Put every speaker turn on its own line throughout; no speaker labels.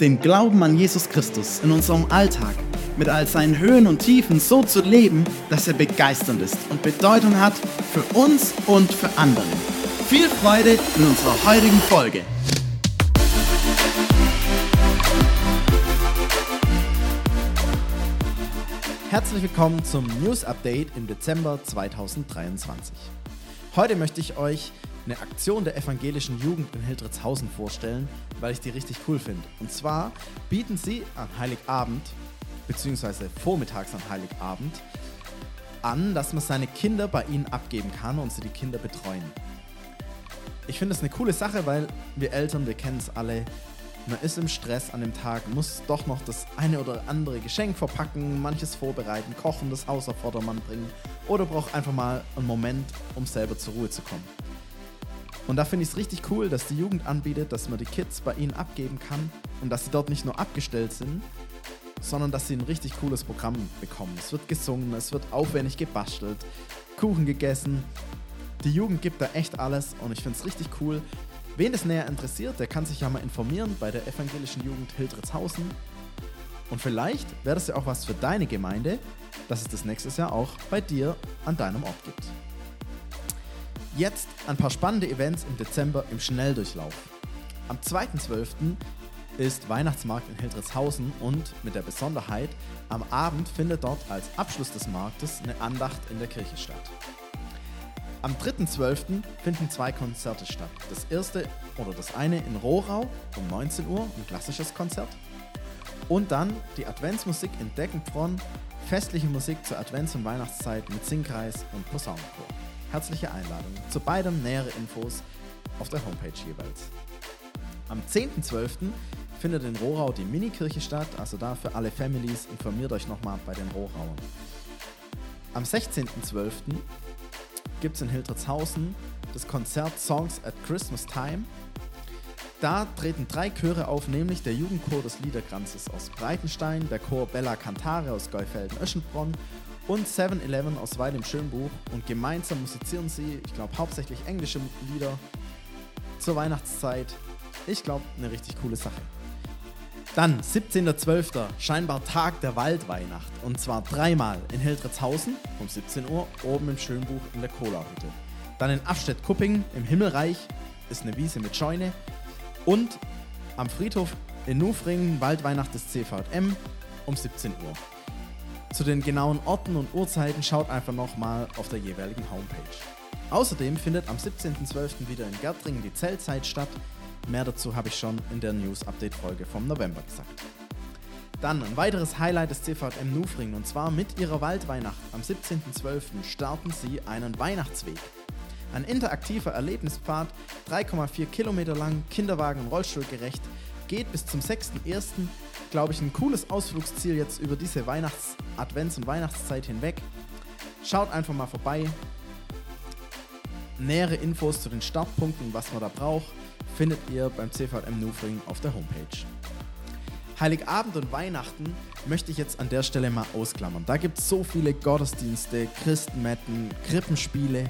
den Glauben an Jesus Christus in unserem Alltag mit all seinen Höhen und Tiefen so zu leben, dass er begeisternd ist und Bedeutung hat für uns und für andere. Viel Freude in unserer heutigen Folge.
Herzlich willkommen zum News Update im Dezember 2023. Heute möchte ich euch eine Aktion der evangelischen Jugend in Hildritzhausen vorstellen, weil ich die richtig cool finde. Und zwar bieten sie an Heiligabend, beziehungsweise vormittags an Heiligabend, an, dass man seine Kinder bei ihnen abgeben kann und sie die Kinder betreuen. Ich finde das eine coole Sache, weil wir Eltern, wir kennen es alle, man ist im Stress an dem Tag, muss doch noch das eine oder andere Geschenk verpacken, manches vorbereiten, kochen, das Haus auf Vordermann bringen oder braucht einfach mal einen Moment, um selber zur Ruhe zu kommen. Und da finde ich es richtig cool, dass die Jugend anbietet, dass man die Kids bei ihnen abgeben kann und dass sie dort nicht nur abgestellt sind, sondern dass sie ein richtig cooles Programm bekommen. Es wird gesungen, es wird aufwendig gebastelt, Kuchen gegessen. Die Jugend gibt da echt alles und ich finde es richtig cool. Wen das näher interessiert, der kann sich ja mal informieren bei der evangelischen Jugend Hildritzhausen. Und vielleicht wäre das ja auch was für deine Gemeinde, dass es das nächstes Jahr auch bei dir an deinem Ort gibt. Jetzt ein paar spannende Events im Dezember im Schnelldurchlauf. Am 2.12. ist Weihnachtsmarkt in Hildritzhausen und mit der Besonderheit, am Abend findet dort als Abschluss des Marktes eine Andacht in der Kirche statt. Am 3.12. finden zwei Konzerte statt. Das erste oder das eine in Rohrau um 19 Uhr, ein klassisches Konzert. Und dann die Adventsmusik in Deckenbronn, festliche Musik zur Advents- und Weihnachtszeit mit Singkreis und Posaunenchor. Herzliche Einladung. Zu beidem nähere Infos auf der Homepage jeweils. Am 10.12. findet in Rohrau die Minikirche statt, also da für alle Families, informiert euch nochmal bei den Rohrauern. Am 16.12. gibt es in Hildritzhausen das Konzert Songs at Christmas Time. Da treten drei Chöre auf, nämlich der Jugendchor des Liederkranzes aus Breitenstein, der Chor Bella Cantare aus Geufelden-Öschenbronn und 7-Eleven aus Weil im Schönbuch und gemeinsam musizieren sie, ich glaube hauptsächlich englische Lieder zur Weihnachtszeit. Ich glaube, eine richtig coole Sache. Dann 17.12. scheinbar Tag der Waldweihnacht und zwar dreimal in Hildritzhausen um 17 Uhr oben im Schönbuch in der Cola-Hütte. Dann in Afstedt-Kupping im Himmelreich ist eine Wiese mit Scheune und am Friedhof in Nufringen Waldweihnacht des CVM um 17 Uhr. Zu den genauen Orten und Uhrzeiten schaut einfach nochmal auf der jeweiligen Homepage. Außerdem findet am 17.12. wieder in Gärtringen die Zeltzeit statt. Mehr dazu habe ich schon in der News-Update-Folge vom November gesagt. Dann ein weiteres Highlight des CVM Nufringen und zwar mit ihrer Waldweihnacht. Am 17.12. starten sie einen Weihnachtsweg. Ein interaktiver Erlebnispfad, 3,4 Kilometer lang, Kinderwagen- und Rollstuhlgerecht, geht bis zum 6.1. Glaube ich, ein cooles Ausflugsziel jetzt über diese Weihnachts-, Advents- und Weihnachtszeit hinweg. Schaut einfach mal vorbei. Nähere Infos zu den Startpunkten, was man da braucht, findet ihr beim CVM Nufring auf der Homepage. Heiligabend und Weihnachten möchte ich jetzt an der Stelle mal ausklammern. Da gibt es so viele Gottesdienste, Christenmetten, Krippenspiele.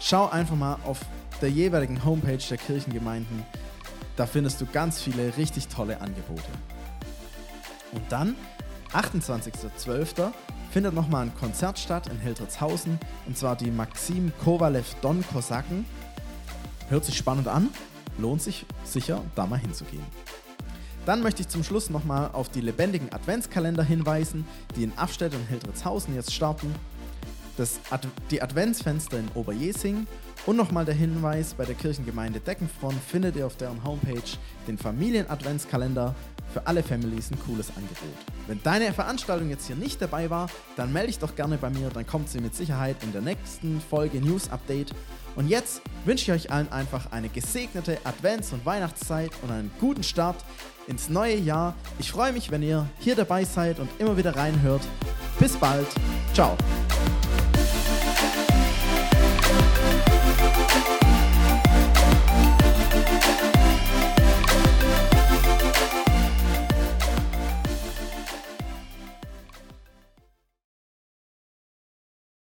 Schau einfach mal auf der jeweiligen Homepage der Kirchengemeinden. Da findest du ganz viele richtig tolle Angebote. Und dann, 28.12., findet nochmal ein Konzert statt in Hildritzhausen. Und zwar die Maxim Kovalev Don Kosaken. Hört sich spannend an, lohnt sich sicher, da mal hinzugehen. Dann möchte ich zum Schluss nochmal auf die lebendigen Adventskalender hinweisen, die in Afstedt und Hildritzhausen jetzt starten. Das Ad die Adventsfenster in Oberjesing und nochmal der Hinweis, bei der Kirchengemeinde Deckenfront findet ihr auf deren Homepage den Familien-Adventskalender für alle Families ein cooles Angebot. Wenn deine Veranstaltung jetzt hier nicht dabei war, dann melde dich doch gerne bei mir, dann kommt sie mit Sicherheit in der nächsten Folge News Update. Und jetzt wünsche ich euch allen einfach eine gesegnete Advents- und Weihnachtszeit und einen guten Start ins neue Jahr. Ich freue mich, wenn ihr hier dabei seid und immer wieder reinhört. Bis bald. Ciao.